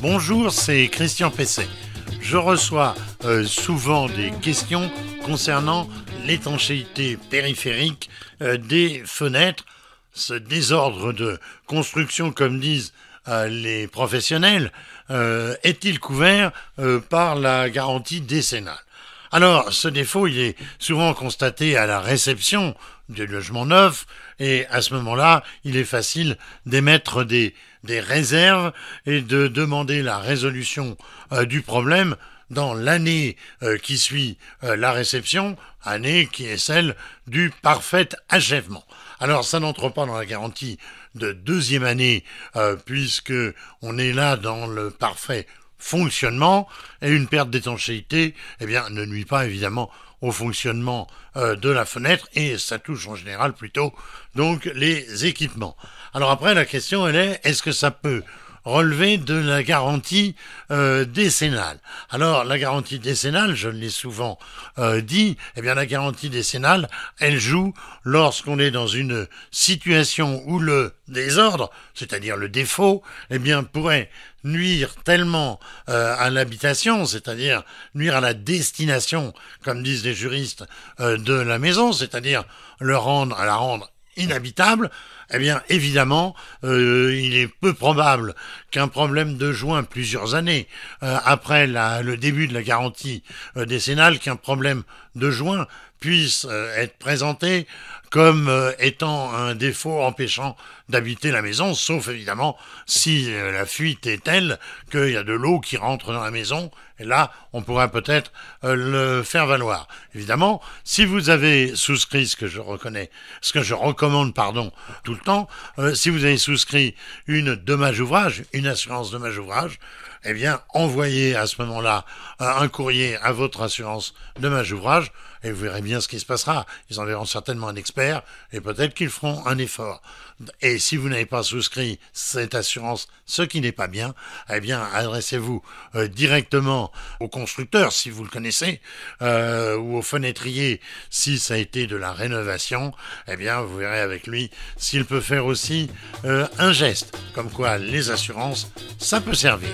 Bonjour, c'est Christian Pesset. Je reçois euh, souvent des questions concernant l'étanchéité périphérique euh, des fenêtres, ce désordre de construction, comme disent euh, les professionnels, est-il couvert par la garantie décennale? Alors, ce défaut, il est souvent constaté à la réception du logement neuf, et à ce moment-là, il est facile d'émettre des, des réserves et de demander la résolution euh, du problème dans l'année euh, qui suit euh, la réception, année qui est celle du parfait achèvement. Alors ça n'entre pas dans la garantie de deuxième année puisque on est là dans le parfait fonctionnement et une perte d'étanchéité eh bien ne nuit pas évidemment au fonctionnement euh, de la fenêtre et ça touche en général plutôt donc les équipements. Alors après la question elle est est-ce que ça peut relever de la garantie euh, décennale. Alors la garantie décennale, je l'ai souvent euh, dit, eh bien la garantie décennale, elle joue lorsqu'on est dans une situation où le désordre, c'est-à-dire le défaut, eh bien pourrait nuire tellement euh, à l'habitation, c'est-à-dire nuire à la destination, comme disent les juristes, de la maison, c'est-à-dire le rendre, à la rendre inhabitable, eh bien évidemment, euh, il est peu probable qu'un problème de joint plusieurs années euh, après le début de la garantie euh, décennale, qu'un problème de joint puisse être présenté comme étant un défaut empêchant d'habiter la maison, sauf évidemment si la fuite est telle qu'il y a de l'eau qui rentre dans la maison et là, on pourrait peut-être euh, le faire valoir. Évidemment, si vous avez souscrit ce que je reconnais, ce que je recommande, pardon, tout le temps, euh, si vous avez souscrit une dommage ouvrage, une assurance dommage ouvrage, eh bien, envoyez à ce moment-là euh, un courrier à votre assurance dommage ouvrage et vous verrez bien ce qui se passera. Ils enverront certainement un expert et peut-être qu'ils feront un effort. Et si vous n'avez pas souscrit cette assurance, ce qui n'est pas bien, eh bien, adressez-vous euh, directement au constructeur si vous le connaissez, euh, ou au fenêtrier si ça a été de la rénovation. Eh bien, vous verrez avec lui s'il peut faire aussi euh, un geste, comme quoi les assurances, ça peut servir.